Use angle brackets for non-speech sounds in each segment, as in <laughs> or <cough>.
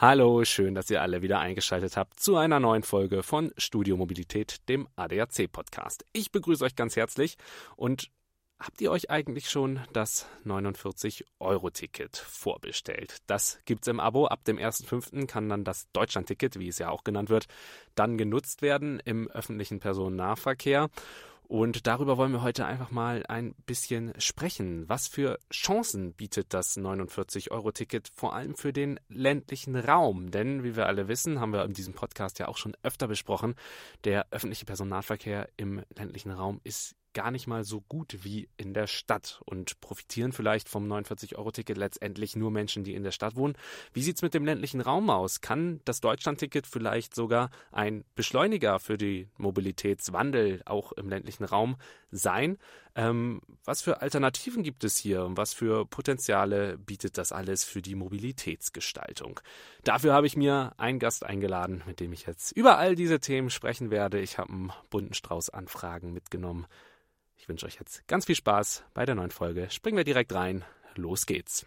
Hallo, schön, dass ihr alle wieder eingeschaltet habt zu einer neuen Folge von Studio Mobilität, dem ADAC Podcast. Ich begrüße euch ganz herzlich und habt ihr euch eigentlich schon das 49-Euro-Ticket vorbestellt? Das gibt's im Abo. Ab dem 1.5. kann dann das Deutschland-Ticket, wie es ja auch genannt wird, dann genutzt werden im öffentlichen Personennahverkehr. Und darüber wollen wir heute einfach mal ein bisschen sprechen. Was für Chancen bietet das 49-Euro-Ticket vor allem für den ländlichen Raum? Denn, wie wir alle wissen, haben wir in diesem Podcast ja auch schon öfter besprochen, der öffentliche Personennahverkehr im ländlichen Raum ist gar nicht mal so gut wie in der Stadt und profitieren vielleicht vom 49-Euro-Ticket letztendlich nur Menschen, die in der Stadt wohnen. Wie sieht es mit dem ländlichen Raum aus? Kann das Deutschland-Ticket vielleicht sogar ein Beschleuniger für den Mobilitätswandel auch im ländlichen Raum sein? Ähm, was für Alternativen gibt es hier und was für Potenziale bietet das alles für die Mobilitätsgestaltung? Dafür habe ich mir einen Gast eingeladen, mit dem ich jetzt über all diese Themen sprechen werde. Ich habe einen bunten Strauß Anfragen mitgenommen. Ich wünsche euch jetzt ganz viel Spaß bei der neuen Folge. Springen wir direkt rein. Los geht's.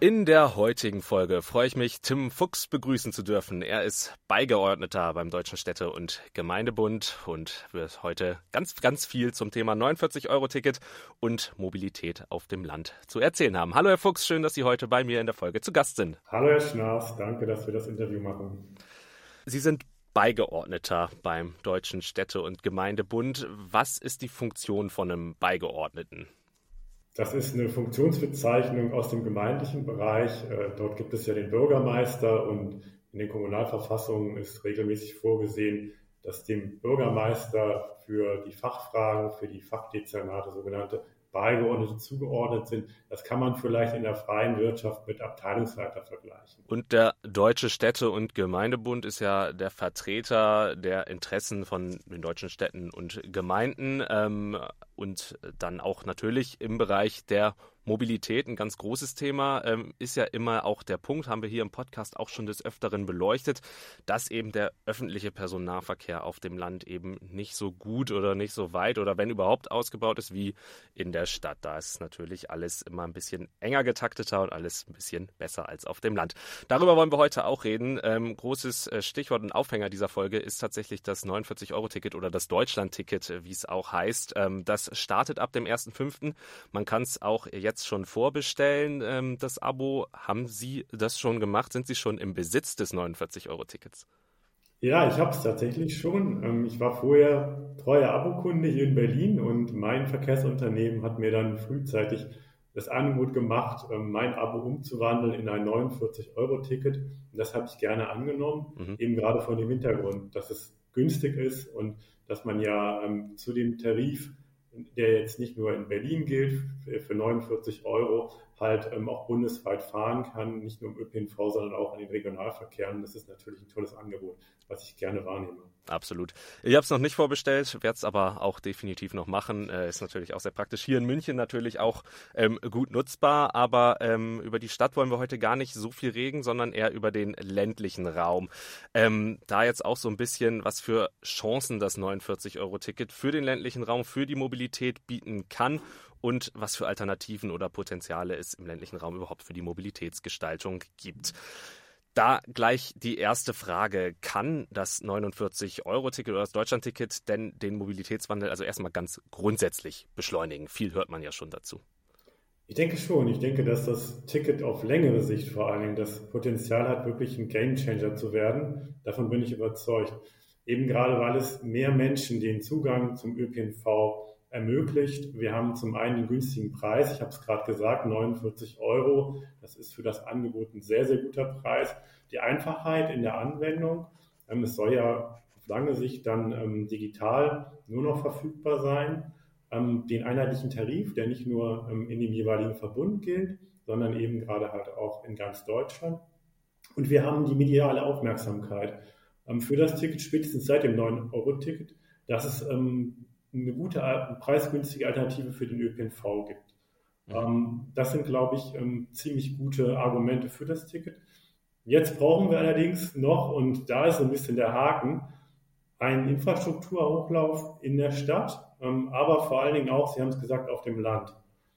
In der heutigen Folge freue ich mich, Tim Fuchs begrüßen zu dürfen. Er ist Beigeordneter beim Deutschen Städte- und Gemeindebund und wird heute ganz, ganz viel zum Thema 49-Euro-Ticket und Mobilität auf dem Land zu erzählen haben. Hallo Herr Fuchs, schön, dass Sie heute bei mir in der Folge zu Gast sind. Hallo Herr Schnaas, danke, dass wir das Interview machen. Sie sind Beigeordneter beim Deutschen Städte- und Gemeindebund. Was ist die Funktion von einem Beigeordneten? Das ist eine Funktionsbezeichnung aus dem gemeindlichen Bereich. Äh, dort gibt es ja den Bürgermeister und in den Kommunalverfassungen ist regelmäßig vorgesehen, dass dem Bürgermeister für die Fachfragen, für die Fachdezernate sogenannte Beigeordnete zugeordnet sind. Das kann man vielleicht in der freien Wirtschaft mit Abteilungsleiter vergleichen. Und der Deutsche Städte- und Gemeindebund ist ja der Vertreter der Interessen von den deutschen Städten und Gemeinden ähm, und dann auch natürlich im Bereich der Mobilität, ein ganz großes Thema, ähm, ist ja immer auch der Punkt, haben wir hier im Podcast auch schon des Öfteren beleuchtet, dass eben der öffentliche Personennahverkehr auf dem Land eben nicht so gut oder nicht so weit oder wenn überhaupt ausgebaut ist wie in der Stadt. Da ist natürlich alles immer ein bisschen enger getakteter und alles ein bisschen besser als auf dem Land. Darüber wollen wir heute auch reden. Ähm, großes äh, Stichwort und Aufhänger dieser Folge ist tatsächlich das 49-Euro-Ticket oder das Deutschland-Ticket, äh, wie es auch heißt. Ähm, das startet ab dem 1.5. Man kann es auch jetzt jetzt schon vorbestellen, ähm, das Abo. Haben Sie das schon gemacht? Sind Sie schon im Besitz des 49-Euro-Tickets? Ja, ich habe es tatsächlich schon. Ähm, ich war vorher treuer Abokunde hier in Berlin und mein Verkehrsunternehmen hat mir dann frühzeitig das Angebot gemacht, ähm, mein Abo umzuwandeln in ein 49-Euro-Ticket. Das habe ich gerne angenommen, mhm. eben gerade von dem Hintergrund, dass es günstig ist und dass man ja ähm, zu dem Tarif der jetzt nicht nur in Berlin gilt, für 49 Euro halt ähm, auch bundesweit fahren kann, nicht nur im ÖPNV, sondern auch in den Regionalverkehren. Das ist natürlich ein tolles Angebot, was ich gerne wahrnehme. Absolut. Ich habe es noch nicht vorbestellt, werde es aber auch definitiv noch machen. Äh, ist natürlich auch sehr praktisch. Hier in München natürlich auch ähm, gut nutzbar, aber ähm, über die Stadt wollen wir heute gar nicht so viel reden, sondern eher über den ländlichen Raum. Ähm, da jetzt auch so ein bisschen, was für Chancen das 49-Euro-Ticket für den ländlichen Raum, für die Mobilität bieten kann und was für Alternativen oder Potenziale es im ländlichen Raum überhaupt für die Mobilitätsgestaltung gibt. Da gleich die erste Frage. Kann das 49-Euro-Ticket oder das Deutschland-Ticket denn den Mobilitätswandel also erstmal ganz grundsätzlich beschleunigen? Viel hört man ja schon dazu. Ich denke schon. Ich denke, dass das Ticket auf längere Sicht vor allen Dingen das Potenzial hat, wirklich ein Gamechanger zu werden. Davon bin ich überzeugt. Eben gerade, weil es mehr Menschen den Zugang zum ÖPNV ermöglicht. Wir haben zum einen den günstigen Preis, ich habe es gerade gesagt, 49 Euro. Das ist für das Angebot ein sehr, sehr guter Preis. Die Einfachheit in der Anwendung. Ähm, es soll ja auf lange Sicht dann ähm, digital nur noch verfügbar sein. Ähm, den einheitlichen Tarif, der nicht nur in dem jeweiligen Verbund gilt, sondern eben gerade halt auch in ganz Deutschland. Und wir haben die mediale Aufmerksamkeit für das Ticket, spätestens seit dem 9-Euro-Ticket, dass es eine gute, preisgünstige Alternative für den ÖPNV gibt. Mhm. Das sind, glaube ich, ähm, ziemlich gute Argumente für das Ticket. Jetzt brauchen wir allerdings noch, und da ist so ein bisschen der Haken, einen Infrastrukturhochlauf in der Stadt, ähm, aber vor allen Dingen auch, Sie haben es gesagt, auf dem Land.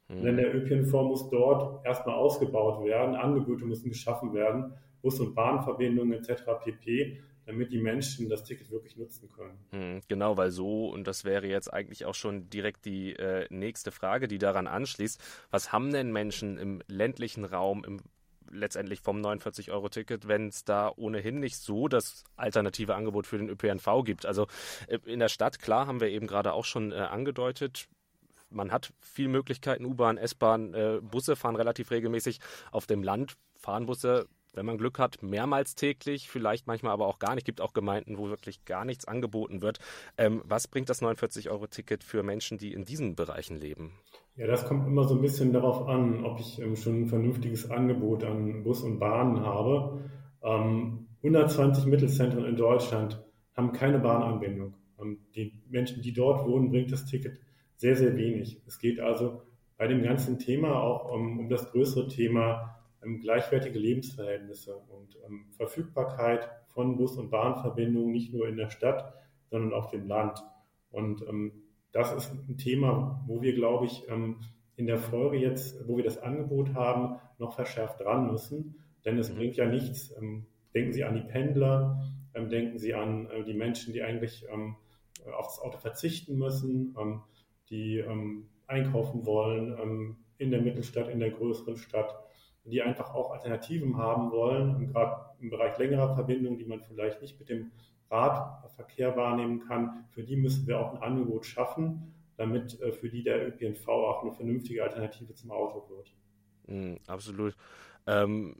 Mhm. Denn der ÖPNV muss dort erstmal ausgebaut werden, Angebote müssen geschaffen werden, Bus- und Bahnverbindungen etc. pp damit die Menschen das Ticket wirklich nutzen können. Mhm, genau, weil so, und das wäre jetzt eigentlich auch schon direkt die äh, nächste Frage, die daran anschließt, was haben denn Menschen im ländlichen Raum, im letztendlich vom 49-Euro-Ticket, wenn es da ohnehin nicht so das alternative Angebot für den ÖPNV gibt. Also äh, in der Stadt, klar, haben wir eben gerade auch schon äh, angedeutet, man hat viele Möglichkeiten, U-Bahn, S-Bahn, äh, Busse fahren relativ regelmäßig. Auf dem Land fahren Busse, wenn man Glück hat, mehrmals täglich, vielleicht manchmal aber auch gar nicht. Es Gibt auch Gemeinden, wo wirklich gar nichts angeboten wird. Ähm, was bringt das 49-Euro-Ticket für Menschen, die in diesen Bereichen leben? Ja, das kommt immer so ein bisschen darauf an, ob ich ähm, schon ein vernünftiges Angebot an Bus und Bahnen habe. Ähm, 120 Mittelzentren in Deutschland haben keine Bahnanbindung. Die Menschen, die dort wohnen, bringt das Ticket sehr, sehr wenig. Es geht also bei dem ganzen Thema auch um, um das größere Thema gleichwertige Lebensverhältnisse und ähm, Verfügbarkeit von Bus- und Bahnverbindungen, nicht nur in der Stadt, sondern auf dem Land. Und ähm, das ist ein Thema, wo wir, glaube ich, ähm, in der Folge jetzt, wo wir das Angebot haben, noch verschärft dran müssen. Denn es mhm. bringt ja nichts. Ähm, denken Sie an die Pendler, ähm, denken Sie an äh, die Menschen, die eigentlich auf das Auto verzichten müssen, die einkaufen wollen in der Mittelstadt, in der größeren Stadt, die einfach auch Alternativen haben wollen, gerade im Bereich längerer Verbindungen, die man vielleicht nicht mit dem Radverkehr wahrnehmen kann, für die müssen wir auch ein Angebot schaffen, damit äh, für die der ÖPNV auch eine vernünftige Alternative zum Auto wird. Mm, absolut. Ähm,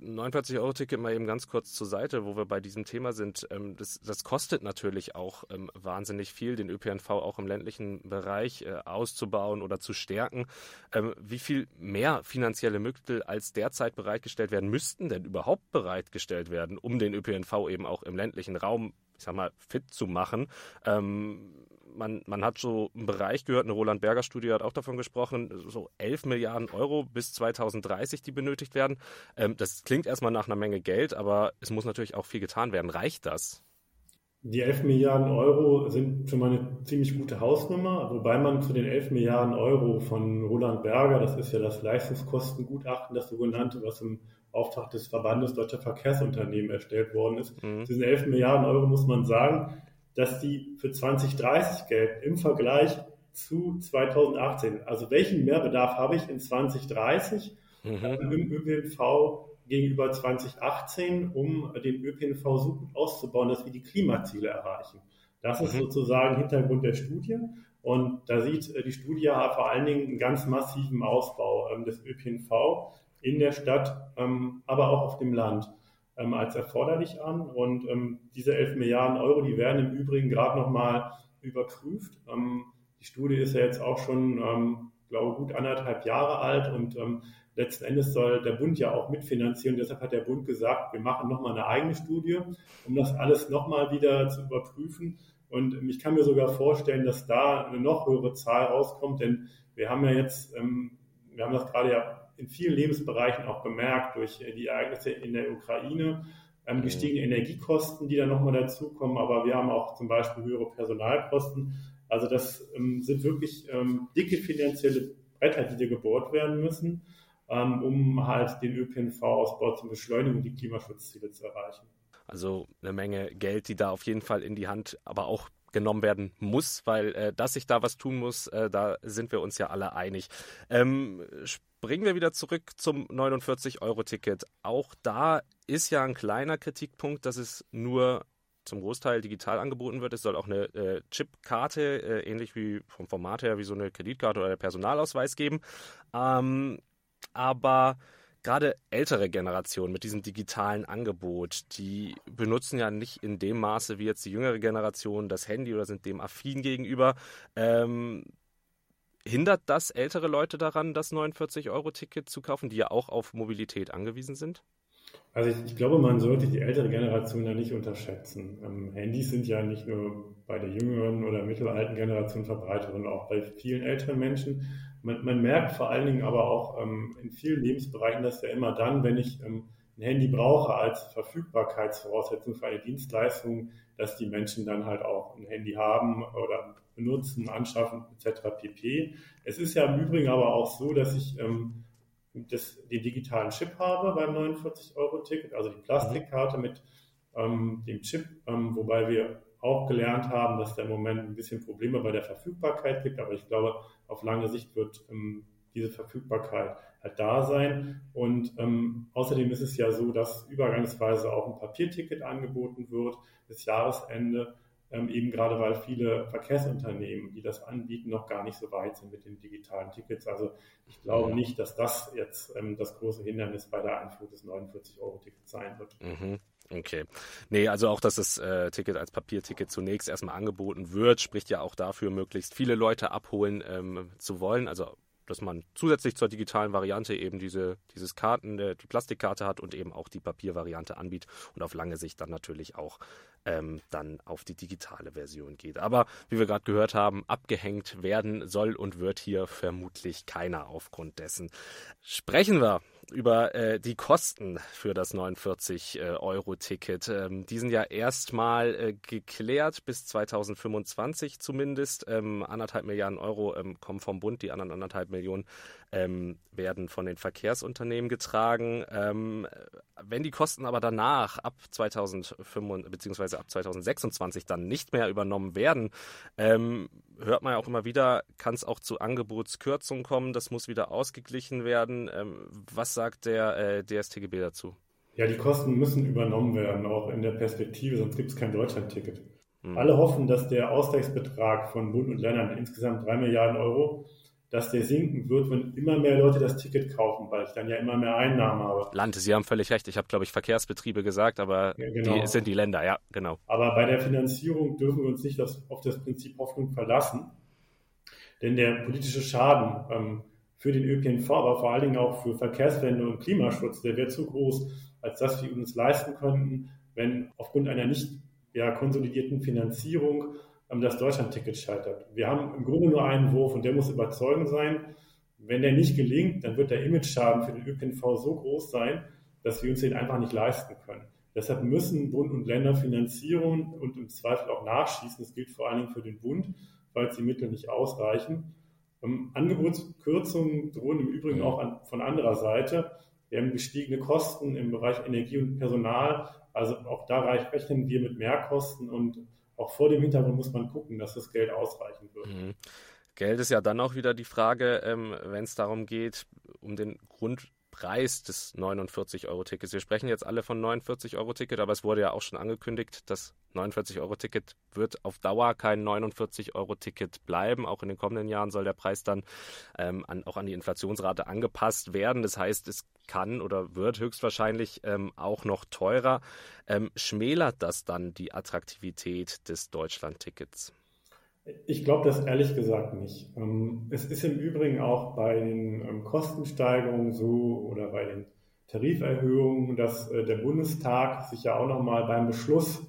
49-Euro-Ticket mal eben ganz kurz zur Seite, wo wir bei diesem Thema sind. Ähm, das, das, kostet natürlich auch ähm, wahnsinnig viel, den ÖPNV auch im ländlichen Bereich äh, auszubauen oder zu stärken. Ähm, wie viel mehr finanzielle Mittel als derzeit bereitgestellt werden müssten denn überhaupt bereitgestellt werden, um den ÖPNV eben auch im ländlichen Raum, ich sag mal, fit zu machen? Ähm, man, man hat so einen Bereich gehört, eine Roland Berger Studie hat auch davon gesprochen, so 11 Milliarden Euro bis 2030, die benötigt werden. Ähm, das klingt erstmal nach einer Menge Geld, aber es muss natürlich auch viel getan werden. Reicht das? Die 11 Milliarden Euro sind schon mal eine ziemlich gute Hausnummer, wobei man zu den 11 Milliarden Euro von Roland Berger, das ist ja das Leistungskostengutachten, das sogenannte, was im Auftrag des Verbandes Deutscher Verkehrsunternehmen erstellt worden ist. Mhm. Diesen 11 Milliarden Euro muss man sagen, dass die für 2030 gelten im Vergleich zu 2018. Also welchen Mehrbedarf habe ich in 2030 mhm. im ÖPNV gegenüber 2018, um den ÖPNV so gut auszubauen, dass wir die Klimaziele erreichen. Das ist mhm. sozusagen Hintergrund der Studie. Und da sieht äh, die Studie vor allen Dingen einen ganz massiven Ausbau ähm, des ÖPNV in der Stadt, ähm, aber auch auf dem Land ähm, als erforderlich an. Und ähm, diese 11 Milliarden Euro, die werden im Übrigen gerade nochmal überprüft. Ähm, die Studie ist ja jetzt auch schon, ähm, glaube gut anderthalb Jahre alt und ähm, letzten Endes soll der Bund ja auch mitfinanzieren. Deshalb hat der Bund gesagt, wir machen nochmal eine eigene Studie, um das alles nochmal wieder zu überprüfen. Und ähm, ich kann mir sogar vorstellen, dass da eine noch höhere Zahl rauskommt, denn wir haben ja jetzt, ähm, wir haben das gerade ja in vielen Lebensbereichen auch bemerkt durch äh, die Ereignisse in der Ukraine, ähm, gestiegene Energiekosten, die dann nochmal dazukommen, aber wir haben auch zum Beispiel höhere Personalkosten. Also das ähm, sind wirklich ähm, dicke finanzielle Bretter, die hier gebohrt werden müssen, ähm, um halt den ÖPNV-Ausbau zu beschleunigen und die Klimaschutzziele zu erreichen. Also eine Menge Geld, die da auf jeden Fall in die Hand, aber auch genommen werden muss, weil äh, dass sich da was tun muss, äh, da sind wir uns ja alle einig. Ähm, springen wir wieder zurück zum 49-Euro-Ticket. Auch da ist ja ein kleiner Kritikpunkt, dass es nur zum Großteil digital angeboten wird. Es soll auch eine äh, Chipkarte, äh, ähnlich wie vom Format her wie so eine Kreditkarte oder Personalausweis geben. Ähm, aber gerade ältere Generationen mit diesem digitalen Angebot, die benutzen ja nicht in dem Maße wie jetzt die jüngere Generation das Handy oder sind dem affin gegenüber. Ähm, hindert das ältere Leute daran, das 49-Euro-Ticket zu kaufen, die ja auch auf Mobilität angewiesen sind? Also ich, ich, glaube, man sollte die ältere Generation ja nicht unterschätzen. Ähm, Handys sind ja nicht nur bei der jüngeren oder mittelalten Generation verbreitet, sondern auch bei vielen älteren Menschen. Man, man merkt vor allen Dingen aber auch ähm, in vielen Lebensbereichen, dass ja immer dann, wenn ich ähm, ein Handy brauche als Verfügbarkeitsvoraussetzung für eine Dienstleistung, dass die Menschen dann halt auch ein Handy haben oder benutzen, anschaffen etc. pp. Es ist ja im Übrigen aber auch so, dass ich ähm, das, den digitalen Chip habe beim 49-Euro-Ticket, also die Plastikkarte mit ähm, dem Chip, ähm, wobei wir auch gelernt haben, dass da im Moment ein bisschen Probleme bei der Verfügbarkeit gibt, aber ich glaube, auf lange Sicht wird ähm, diese Verfügbarkeit halt da sein. Und ähm, außerdem ist es ja so, dass übergangsweise auch ein Papierticket angeboten wird bis Jahresende, ähm, eben gerade weil viele Verkehrsunternehmen, die das anbieten, noch gar nicht so weit sind mit den digitalen Tickets. Also ich glaube nicht, dass das jetzt ähm, das große Hindernis bei der Einfuhr des 49-Euro-Tickets sein wird. Mhm. Okay. Nee, also auch, dass das äh, Ticket als Papierticket zunächst erstmal angeboten wird, spricht ja auch dafür, möglichst viele Leute abholen ähm, zu wollen. Also dass man zusätzlich zur digitalen Variante eben diese, dieses Karten, die Plastikkarte hat und eben auch die Papiervariante anbietet und auf lange Sicht dann natürlich auch ähm, dann auf die digitale Version geht. Aber wie wir gerade gehört haben, abgehängt werden soll und wird hier vermutlich keiner aufgrund dessen. Sprechen wir über äh, die Kosten für das 49-Euro-Ticket. Äh, ähm, die sind ja erstmal äh, geklärt bis 2025 zumindest. Ähm, anderthalb Milliarden Euro ähm, kommen vom Bund, die anderen anderthalb Millionen ähm, werden von den Verkehrsunternehmen getragen. Ähm, wenn die Kosten aber danach ab 2025 bzw. ab 2026 dann nicht mehr übernommen werden, ähm, hört man ja auch immer wieder, kann es auch zu Angebotskürzungen kommen. Das muss wieder ausgeglichen werden. Ähm, was sagt der äh, DSTGB dazu? Ja, die Kosten müssen übernommen werden, auch in der Perspektive, sonst gibt es kein Deutschlandticket. Hm. Alle hoffen, dass der Ausgleichsbetrag von Bund und Ländern insgesamt drei Milliarden Euro dass der sinken wird, wenn immer mehr Leute das Ticket kaufen, weil ich dann ja immer mehr Einnahmen habe. Land, Sie haben völlig recht. Ich habe, glaube ich, Verkehrsbetriebe gesagt, aber ja, genau. die sind die Länder, ja, genau. Aber bei der Finanzierung dürfen wir uns nicht das, auf das Prinzip Hoffnung verlassen. Denn der politische Schaden ähm, für den ÖPNV, aber vor allen Dingen auch für Verkehrswende und Klimaschutz, der wäre zu groß, als dass wir uns leisten könnten, wenn aufgrund einer nicht ja, konsolidierten Finanzierung das Deutschlandticket scheitert. Wir haben im Grunde nur einen Wurf und der muss überzeugend sein. Wenn der nicht gelingt, dann wird der Image-Schaden für den ÖPNV so groß sein, dass wir uns den einfach nicht leisten können. Deshalb müssen Bund und Länder Finanzierung und im Zweifel auch nachschießen. Das gilt vor allen Dingen für den Bund, falls die Mittel nicht ausreichen. Ähm, Angebotskürzungen drohen im Übrigen auch an, von anderer Seite. Wir haben gestiegene Kosten im Bereich Energie und Personal. Also auch da rechnen wir mit Mehrkosten und auch vor dem Hintergrund muss man gucken, dass das Geld ausreichen wird. Mhm. Geld ist ja dann auch wieder die Frage, ähm, wenn es darum geht, um den Grundpreis des 49-Euro-Tickets. Wir sprechen jetzt alle von 49-Euro-Ticket, aber es wurde ja auch schon angekündigt, das 49-Euro-Ticket wird auf Dauer kein 49-Euro-Ticket bleiben. Auch in den kommenden Jahren soll der Preis dann ähm, an, auch an die Inflationsrate angepasst werden. Das heißt, es kann oder wird höchstwahrscheinlich ähm, auch noch teurer. Ähm, schmälert das dann die Attraktivität des Deutschland-Tickets? Ich glaube das ehrlich gesagt nicht. Ähm, es ist im Übrigen auch bei den ähm, Kostensteigerungen so oder bei den Tariferhöhungen, dass äh, der Bundestag sich ja auch nochmal beim Beschluss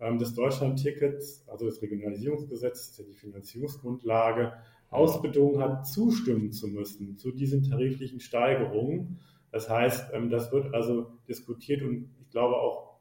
ähm, des Deutschland-Tickets, also des Regionalisierungsgesetzes, ja die Finanzierungsgrundlage, ausbedungen hat, zustimmen zu müssen zu diesen tariflichen Steigerungen. Das heißt, das wird also diskutiert und ich glaube auch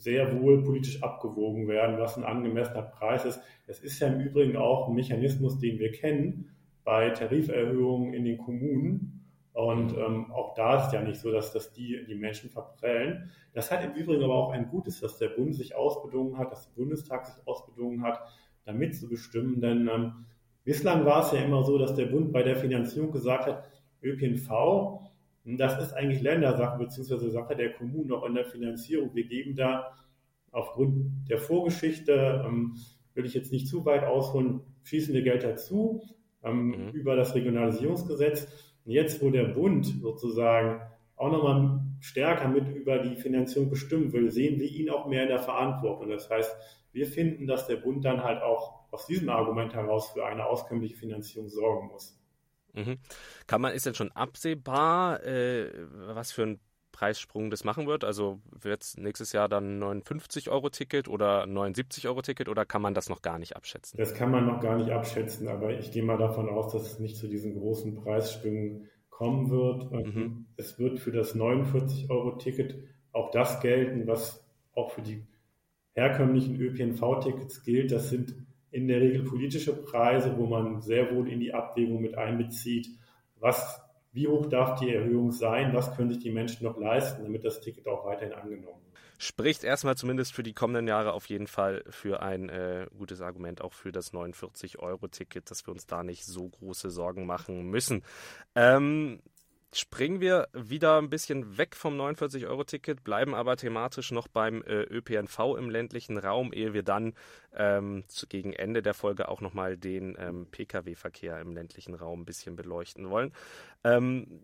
sehr wohl politisch abgewogen werden, was ein angemessener Preis ist. Es ist ja im Übrigen auch ein Mechanismus, den wir kennen bei Tariferhöhungen in den Kommunen. Und ähm, auch da ist ja nicht so, dass das die, die Menschen verprellen. Das hat im Übrigen aber auch ein Gutes, dass der Bund sich ausbedungen hat, dass der Bundestag sich ausbedungen hat, damit zu bestimmen. Denn ähm, bislang war es ja immer so, dass der Bund bei der Finanzierung gesagt hat, ÖPNV das ist eigentlich Ländersache beziehungsweise Sache der Kommunen auch in der Finanzierung. Wir geben da aufgrund der Vorgeschichte, ähm, will ich jetzt nicht zu weit ausholen, schießen wir Geld dazu ähm, mhm. über das Regionalisierungsgesetz. Und jetzt, wo der Bund sozusagen auch nochmal stärker mit über die Finanzierung bestimmen will, sehen wir ihn auch mehr in der Verantwortung. Das heißt, wir finden, dass der Bund dann halt auch aus diesem Argument heraus für eine auskömmliche Finanzierung sorgen muss. Mhm. Kann man, ist denn schon absehbar, äh, was für ein Preissprung das machen wird? Also wird es nächstes Jahr dann 59-Euro-Ticket oder 79-Euro-Ticket oder kann man das noch gar nicht abschätzen? Das kann man noch gar nicht abschätzen, aber ich gehe mal davon aus, dass es nicht zu diesen großen Preissprüngen kommen wird. Mhm. Es wird für das 49-Euro-Ticket auch das gelten, was auch für die herkömmlichen ÖPNV-Tickets gilt, das sind in der Regel politische Preise, wo man sehr wohl in die Abwägung mit einbezieht, was, wie hoch darf die Erhöhung sein, was können sich die Menschen noch leisten, damit das Ticket auch weiterhin angenommen wird. Spricht erstmal zumindest für die kommenden Jahre auf jeden Fall für ein äh, gutes Argument, auch für das 49-Euro-Ticket, dass wir uns da nicht so große Sorgen machen müssen. Ähm, springen wir wieder ein bisschen weg vom 49-Euro-Ticket, bleiben aber thematisch noch beim äh, ÖPNV im ländlichen Raum, ehe wir dann ähm, zu, gegen Ende der Folge auch nochmal den ähm, Pkw-Verkehr im ländlichen Raum ein bisschen beleuchten wollen. Ähm,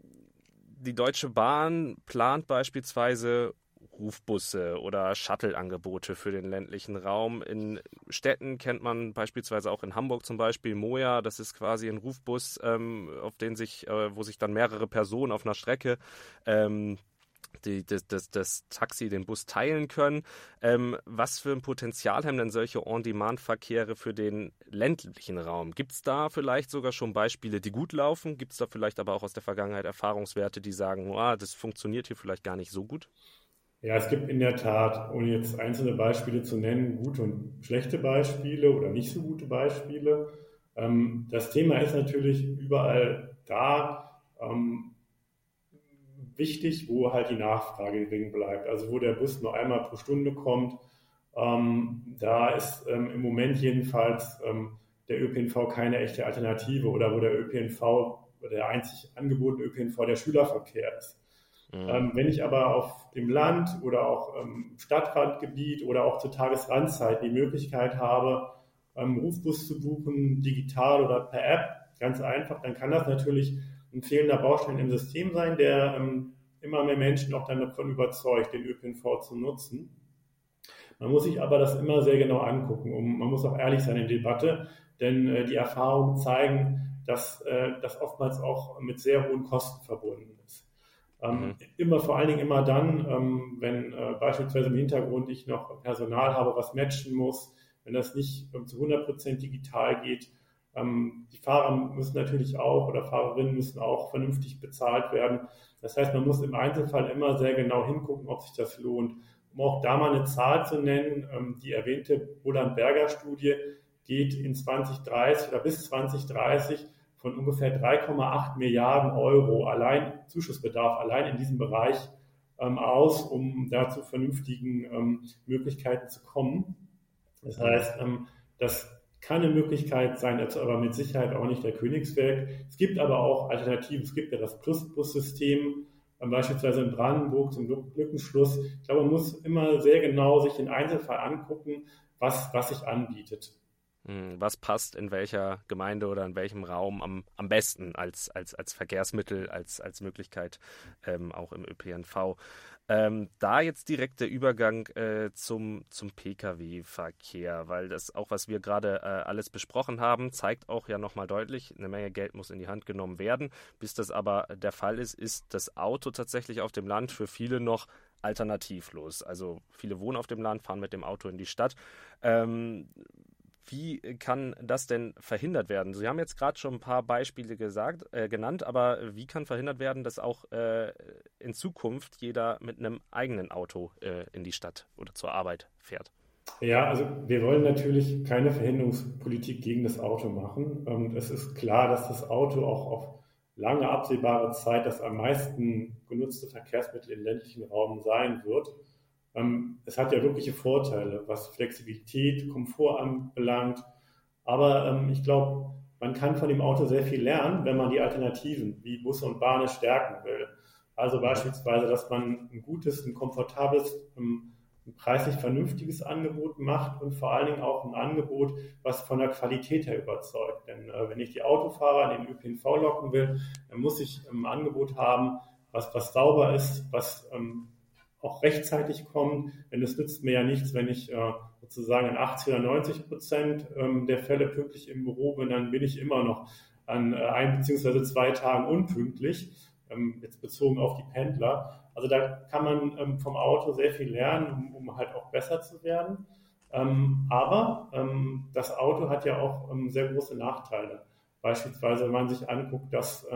die Deutsche Bahn plant beispielsweise Rufbusse oder Shuttle-Angebote für den ländlichen Raum. In Städten kennt man beispielsweise auch in Hamburg zum Beispiel Moja. Das ist quasi ein Rufbus, ähm, auf den sich, äh, wo sich dann mehrere Personen auf einer Strecke ähm, die, das, das, das, Taxi, den Bus teilen können. Ähm, was für ein Potenzial haben denn solche On-Demand-Verkehre für den ländlichen Raum? Gibt es da vielleicht sogar schon Beispiele, die gut laufen? Gibt es da vielleicht aber auch aus der Vergangenheit Erfahrungswerte, die sagen, oh, das funktioniert hier vielleicht gar nicht so gut? Ja, es gibt in der Tat, ohne jetzt einzelne Beispiele zu nennen, gute und schlechte Beispiele oder nicht so gute Beispiele. Ähm, das Thema ist natürlich überall da ähm, wichtig, wo halt die Nachfrage gering bleibt. Also wo der Bus nur einmal pro Stunde kommt. Ähm, da ist im Moment jedenfalls der ÖPNV keine echte Alternative oder wo der ÖPNV, der einzig angebotene ÖPNV der Schülerverkehr ist. Mhm. Ähm, wenn ich aber auf dem Land oder auch im Stadtrandgebiet oder auch zur Tagesrandzeit die Möglichkeit habe, ähm, Rufbus zu buchen, digital oder per App, ganz einfach, dann kann das natürlich ein fehlender Baustein im System sein, der ähm, immer mehr Menschen auch dann davon überzeugt, den ÖPNV zu nutzen. Man muss sich aber das immer sehr genau angucken. Und man muss auch ehrlich sein in der Debatte, denn äh, die Erfahrungen zeigen, dass äh, das oftmals auch mit sehr hohen Kosten verbunden ist. Ähm, mhm. Immer vor allen Dingen immer dann, ähm, wenn äh, beispielsweise im Hintergrund ich noch Personal habe, was matchen muss, wenn das nicht ähm, zu 100 Prozent digital geht. Ähm, die Fahrer müssen natürlich auch oder Fahrerinnen müssen auch vernünftig bezahlt werden. Das heißt, man muss im Einzelfall immer sehr genau hingucken, ob sich das lohnt. Um auch da mal eine Zahl zu nennen, ähm, die erwähnte Roland-Berger-Studie geht in 2030 oder bis 2030 von ungefähr 3,8 Milliarden Euro allein Zuschussbedarf allein in diesem Bereich ähm, aus, um da zu vernünftigen ähm, Möglichkeiten zu kommen. Das heißt, ähm, das kann eine Möglichkeit sein, ist aber mit Sicherheit auch nicht der Königswerk. Es gibt aber auch Alternativen. Es gibt ja das Plusbus-System, ähm, beispielsweise in Brandenburg zum Lückenschluss. Ich glaube, man muss immer sehr genau sich den Einzelfall angucken, was, was sich anbietet. Hm, was passt in welcher Gemeinde oder in welchem Raum am, am besten als, als, als Verkehrsmittel, als, als Möglichkeit ähm, auch im ÖPNV. Ähm, da jetzt direkt der Übergang äh, zum, zum Pkw-Verkehr, weil das auch, was wir gerade äh, alles besprochen haben, zeigt auch ja nochmal deutlich, eine Menge Geld muss in die Hand genommen werden. Bis das aber der Fall ist, ist das Auto tatsächlich auf dem Land für viele noch alternativlos. Also viele wohnen auf dem Land, fahren mit dem Auto in die Stadt. Ähm, wie kann das denn verhindert werden? Sie haben jetzt gerade schon ein paar Beispiele gesagt, äh, genannt, aber wie kann verhindert werden, dass auch äh, in Zukunft jeder mit einem eigenen Auto äh, in die Stadt oder zur Arbeit fährt? Ja, also wir wollen natürlich keine Verhinderungspolitik gegen das Auto machen. Und es ist klar, dass das Auto auch auf lange absehbare Zeit das am meisten genutzte Verkehrsmittel im ländlichen Raum sein wird. Ähm, es hat ja wirkliche Vorteile, was Flexibilität, Komfort anbelangt. Aber ähm, ich glaube, man kann von dem Auto sehr viel lernen, wenn man die Alternativen wie Busse und Bahnen stärken will. Also beispielsweise, dass man ein gutes, ein komfortables, ähm, ein preislich vernünftiges Angebot macht und vor allen Dingen auch ein Angebot, was von der Qualität her überzeugt. Denn äh, wenn ich die Autofahrer in den ÖPNV locken will, dann muss ich ein Angebot haben, was, was sauber ist, was ähm, auch rechtzeitig kommen. Denn es nützt mir ja nichts, wenn ich äh, sozusagen in 80 oder 90 Prozent ähm, der Fälle pünktlich im Büro bin, dann bin ich immer noch an äh, ein bzw. zwei Tagen unpünktlich, ähm, jetzt bezogen auf die Pendler. Also da kann man ähm, vom Auto sehr viel lernen, um, um halt auch besser zu werden. Ähm, aber ähm, das Auto hat ja auch ähm, sehr große Nachteile. Beispielsweise, wenn man sich anguckt, dass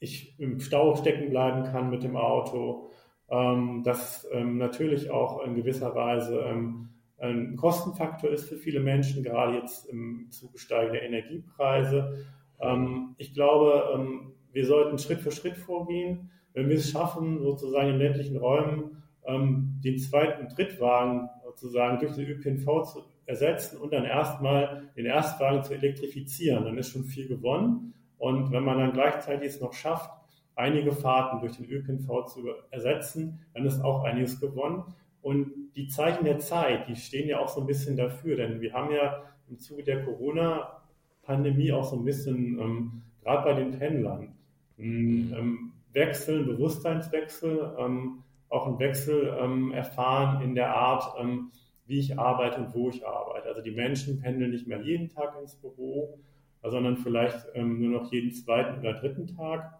ich im Stau stecken bleiben kann mit dem Auto, ähm, das ähm, natürlich auch in gewisser Weise ähm, ein Kostenfaktor ist für viele Menschen, gerade jetzt im Zuge steigender Energiepreise. Ähm, ich glaube, ähm, wir sollten Schritt für Schritt vorgehen. Wenn wir es schaffen, sozusagen in ländlichen Räumen ähm, den zweiten Drittwagen sozusagen durch den ÖPNV zu ersetzen und dann erstmal den Erstwagen zu elektrifizieren, dann ist schon viel gewonnen. Und wenn man dann gleichzeitig es noch schafft, einige Fahrten durch den ÖPNV zu ersetzen, dann ist auch einiges gewonnen. Und die Zeichen der Zeit, die stehen ja auch so ein bisschen dafür, denn wir haben ja im Zuge der Corona-Pandemie auch so ein bisschen, ähm, gerade bei den Pendlern, ähm, ähm Wechsel, Bewusstseinswechsel, ähm, auch einen Wechsel ähm, erfahren in der Art, ähm, wie ich arbeite und wo ich arbeite. Also die Menschen pendeln nicht mehr jeden Tag ins Büro, sondern vielleicht nur noch jeden zweiten oder dritten Tag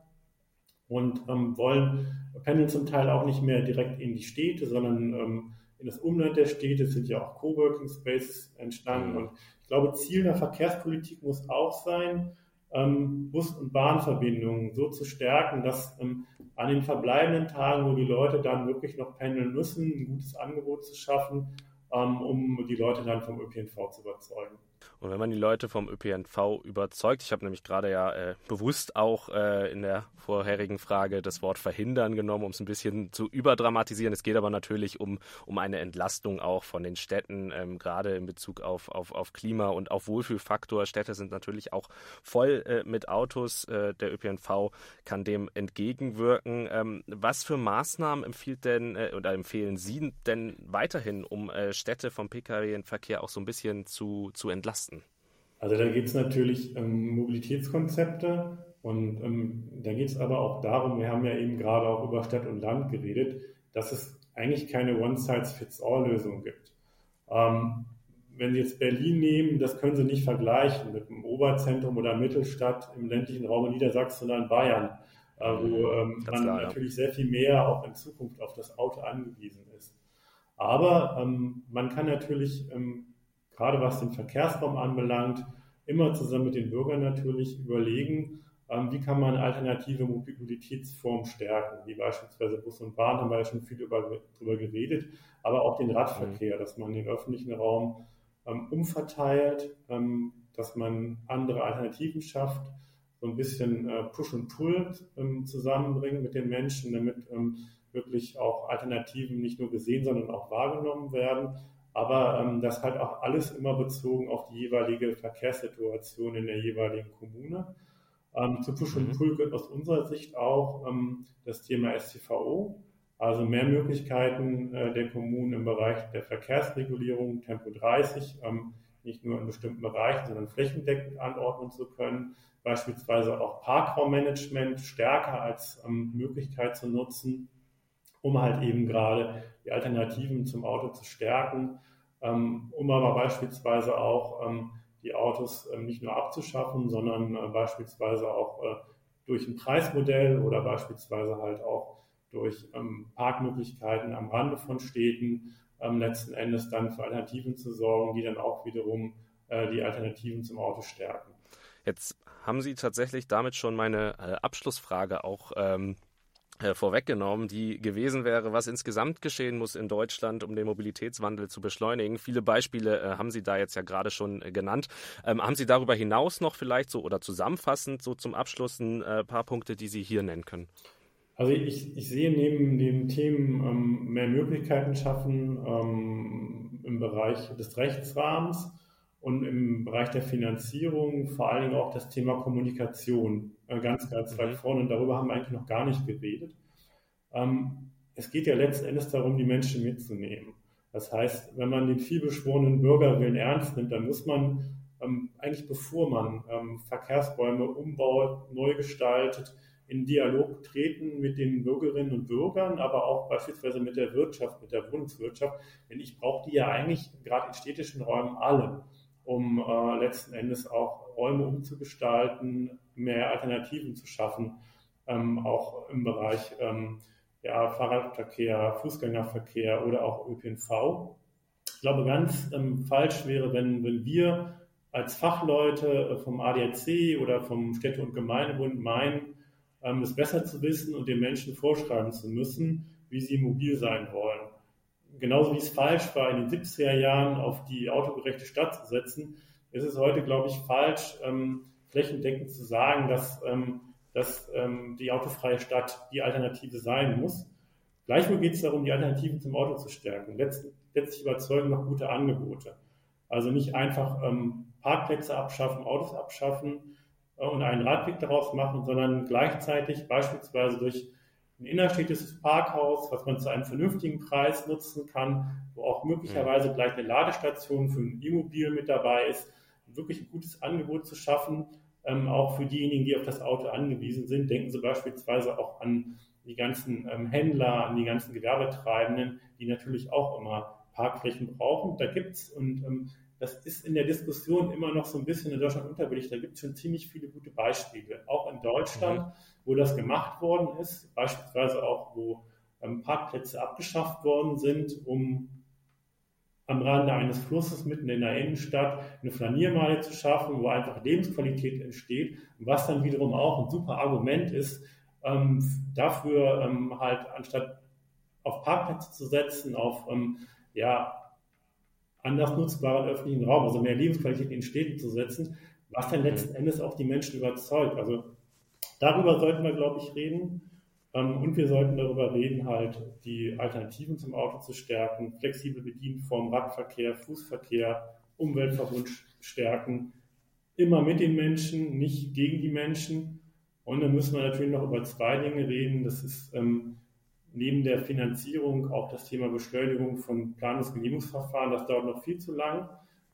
und ähm, wollen, pendeln zum Teil auch nicht mehr direkt in die Städte, sondern ähm, in das Umland der Städte sind ja auch Coworking Spaces entstanden. Mhm. Und ich glaube, Ziel der Verkehrspolitik muss auch sein, ähm, Bus- und Bahnverbindungen so zu stärken, dass ähm, an den verbleibenden Tagen, wo die Leute dann wirklich noch pendeln müssen, ein gutes Angebot zu schaffen, ähm, um die Leute dann vom ÖPNV zu überzeugen. Und wenn man die Leute vom ÖPNV überzeugt, ich habe nämlich gerade ja äh, bewusst auch äh, in der vorherigen Frage das Wort verhindern genommen, um es ein bisschen zu überdramatisieren. Es geht aber natürlich um, um eine Entlastung auch von den Städten, ähm, gerade in Bezug auf, auf, auf Klima und auf Wohlfühlfaktor. Städte sind natürlich auch voll äh, mit Autos. Äh, der ÖPNV kann dem entgegenwirken. Ähm, was für Maßnahmen empfiehlt denn äh, oder empfehlen Sie denn weiterhin, um äh, Städte vom Pkw-Verkehr auch so ein bisschen zu, zu entlasten? Also da geht es natürlich um ähm, Mobilitätskonzepte und ähm, da geht es aber auch darum, wir haben ja eben gerade auch über Stadt und Land geredet, dass es eigentlich keine One-Size-Fits-All-Lösung gibt. Ähm, wenn Sie jetzt Berlin nehmen, das können Sie nicht vergleichen mit einem Oberzentrum oder Mittelstadt im ländlichen Raum in Niedersachsen oder in Bayern, äh, wo ähm, man klar, natürlich ja. sehr viel mehr auch in Zukunft auf das Auto angewiesen ist. Aber ähm, man kann natürlich ähm, gerade was den Verkehrsraum anbelangt, immer zusammen mit den Bürgern natürlich überlegen, ähm, wie kann man alternative Mobilitätsformen stärken, wie beispielsweise Bus und Bahn, haben wir ja schon viel über, darüber geredet, aber auch den Radverkehr, mhm. dass man den öffentlichen Raum ähm, umverteilt, ähm, dass man andere Alternativen schafft, so ein bisschen äh, Push und Pull ähm, zusammenbringt mit den Menschen, damit wirklich auch Alternativen nicht nur gesehen, sondern auch wahrgenommen werden aber ähm, das halt auch alles immer bezogen auf die jeweilige Verkehrssituation in der jeweiligen Kommune. Ähm, zu Push und mhm. Pull gehört aus unserer Sicht auch ähm, das Thema STVO, also mehr Möglichkeiten äh, der Kommunen im Bereich der Verkehrsregulierung, Tempo 30, ähm, nicht nur in bestimmten Bereichen, sondern flächendeckend anordnen zu können, beispielsweise auch Parkraummanagement stärker als ähm, Möglichkeit zu nutzen, um halt eben gerade die Alternativen zum Auto zu stärken ähm, um aber beispielsweise auch ähm, die Autos ähm, nicht nur abzuschaffen, sondern äh, beispielsweise auch äh, durch ein Preismodell oder beispielsweise halt auch durch Parkmöglichkeiten am Rande von Städten letzten Endes dann für Alternativen zu sorgen, die dann auch wiederum äh, die Alternativen zum Auto stärken. Jetzt haben Sie tatsächlich damit schon meine Abschlussfrage auch ähm, äh, vorweggenommen, die gewesen wäre, was insgesamt geschehen muss in Deutschland, um den Mobilitätswandel zu beschleunigen. Viele Beispiele äh, haben Sie da jetzt ja gerade schon äh, genannt. Ähm, haben Sie darüber hinaus noch vielleicht so oder zusammenfassend so zum Abschluss ein äh, paar Punkte, die Sie hier nennen können? Also ich, ich sehe neben den Themen ähm, mehr Möglichkeiten schaffen ähm, im Bereich des Rechtsrahmens und im Bereich der Finanzierung vor allen Dingen auch das Thema Kommunikation äh, ganz, ganz weit mhm. vorne. Und darüber haben wir eigentlich noch gar nicht geredet. Ähm, es geht ja letzten Endes darum, die Menschen mitzunehmen. Das heißt, wenn man den vielbeschworenen Bürgerwillen ernst nimmt, dann muss man ähm, eigentlich bevor man ähm, Verkehrsräume umbaut, neu gestaltet, in Dialog treten mit den Bürgerinnen und Bürgern, aber auch beispielsweise mit der Wirtschaft, mit der Wohnungswirtschaft. Denn ich brauche die ja eigentlich gerade in städtischen Räumen alle um äh, letzten Endes auch Räume umzugestalten, mehr Alternativen zu schaffen, ähm, auch im Bereich ähm, ja, Fahrradverkehr, Fußgängerverkehr oder auch ÖPNV. Ich glaube, ganz ähm, falsch wäre, wenn, wenn wir als Fachleute vom ADAC oder vom Städte- und Gemeindebund meinen, ähm, es besser zu wissen und den Menschen vorschreiben zu müssen, wie sie mobil sein wollen. Genauso wie es falsch war, in den 70er Jahren auf die autogerechte Stadt zu setzen, ist es heute, glaube ich, falsch, ähm, flächendeckend zu sagen, dass, ähm, dass ähm, die autofreie Stadt die Alternative sein muss. Gleichwohl geht es darum, die Alternativen zum Auto zu stärken. Letztlich, letztlich überzeugen noch gute Angebote. Also nicht einfach ähm, Parkplätze abschaffen, Autos abschaffen äh, und einen Radweg daraus machen, sondern gleichzeitig beispielsweise durch ein innerstädtisches Parkhaus, was man zu einem vernünftigen Preis nutzen kann, wo auch möglicherweise gleich eine Ladestation für ein E-Mobil mit dabei ist, wirklich ein gutes Angebot zu schaffen, ähm, auch für diejenigen, die auf das Auto angewiesen sind. Denken Sie beispielsweise auch an die ganzen ähm, Händler, an die ganzen Gewerbetreibenden, die natürlich auch immer Parkflächen brauchen. Da gibt es, und ähm, das ist in der Diskussion immer noch so ein bisschen in Deutschland unterbelichtet. Da gibt es schon ziemlich viele gute Beispiele. Auch in Deutschland, mhm. wo das gemacht worden ist, beispielsweise auch, wo ähm, Parkplätze abgeschafft worden sind, um am Rande eines Flusses mitten in der Innenstadt eine Flaniermeile zu schaffen, wo einfach Lebensqualität entsteht, was dann wiederum auch ein super Argument ist, ähm, dafür ähm, halt anstatt auf Parkplätze zu setzen, auf ähm, ja, anders nutzbaren öffentlichen Raum, also mehr Lebensqualität in Städten zu setzen, was dann letzten Endes auch die Menschen überzeugt. Also darüber sollten wir, glaube ich, reden. Ähm, und wir sollten darüber reden, halt die Alternativen zum Auto zu stärken, flexibel bedient vom Radverkehr, Fußverkehr, Umweltverbund stärken. Immer mit den Menschen, nicht gegen die Menschen. Und dann müssen wir natürlich noch über zwei Dinge reden. Das ist ähm, neben der Finanzierung auch das Thema Beschleunigung von Planungsgenehmigungsverfahren. Das dauert noch viel zu lang.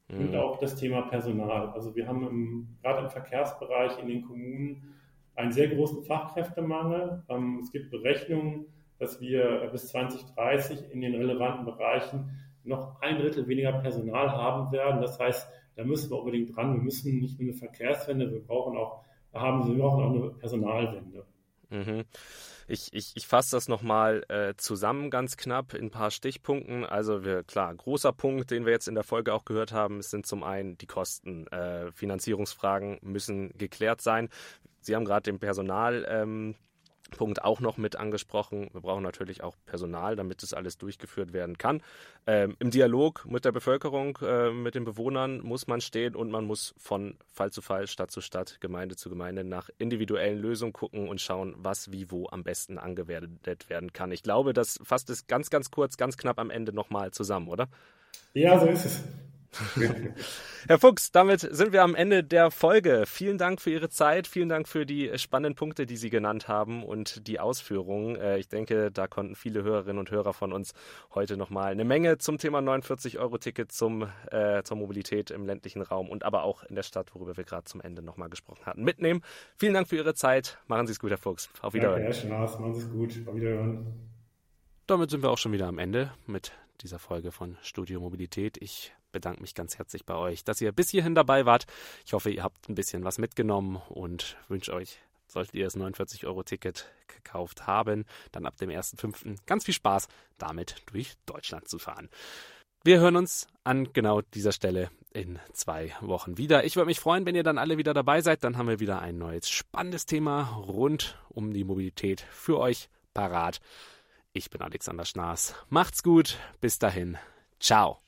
Mhm. Und auch das Thema Personal. Also wir haben im, gerade im Verkehrsbereich in den Kommunen einen sehr großen Fachkräftemangel. Ähm, es gibt Berechnungen, dass wir bis 2030 in den relevanten Bereichen noch ein Drittel weniger Personal haben werden. Das heißt, da müssen wir unbedingt dran. Wir müssen nicht nur eine Verkehrswende, wir brauchen auch, haben, wir brauchen auch eine Personalwende. Mhm. Ich, ich, ich fasse das nochmal äh, zusammen ganz knapp in ein paar Stichpunkten. Also wir, klar, großer Punkt, den wir jetzt in der Folge auch gehört haben, sind zum einen die Kosten. Äh, Finanzierungsfragen müssen geklärt sein. Sie haben gerade den Personal ähm, Punkt auch noch mit angesprochen. Wir brauchen natürlich auch Personal, damit das alles durchgeführt werden kann. Ähm, Im Dialog mit der Bevölkerung, äh, mit den Bewohnern muss man stehen und man muss von Fall zu Fall, Stadt zu Stadt, Gemeinde zu Gemeinde nach individuellen Lösungen gucken und schauen, was wie wo am besten angewendet werden kann. Ich glaube, das fasst es ganz, ganz kurz, ganz knapp am Ende nochmal zusammen, oder? Ja, so ist es. <laughs> Herr Fuchs, damit sind wir am Ende der Folge. Vielen Dank für Ihre Zeit, vielen Dank für die spannenden Punkte, die Sie genannt haben und die Ausführungen. Äh, ich denke, da konnten viele Hörerinnen und Hörer von uns heute nochmal eine Menge zum Thema 49-Euro-Ticket zum, äh, zur Mobilität im ländlichen Raum und aber auch in der Stadt, worüber wir gerade zum Ende nochmal gesprochen hatten, mitnehmen. Vielen Dank für Ihre Zeit. Machen Sie es gut, Herr Fuchs. Auf Wiederhören. Danke, Herr Schnaas. Machen Sie es gut. Auf Wiederhören. Damit sind wir auch schon wieder am Ende mit dieser Folge von Studio Mobilität. Ich bedanke mich ganz herzlich bei euch, dass ihr bis hierhin dabei wart. Ich hoffe, ihr habt ein bisschen was mitgenommen und wünsche euch, solltet ihr das 49-Euro-Ticket gekauft haben, dann ab dem 1.5. ganz viel Spaß, damit durch Deutschland zu fahren. Wir hören uns an genau dieser Stelle in zwei Wochen wieder. Ich würde mich freuen, wenn ihr dann alle wieder dabei seid. Dann haben wir wieder ein neues spannendes Thema rund um die Mobilität für euch parat. Ich bin Alexander Schnaas. Macht's gut. Bis dahin. Ciao.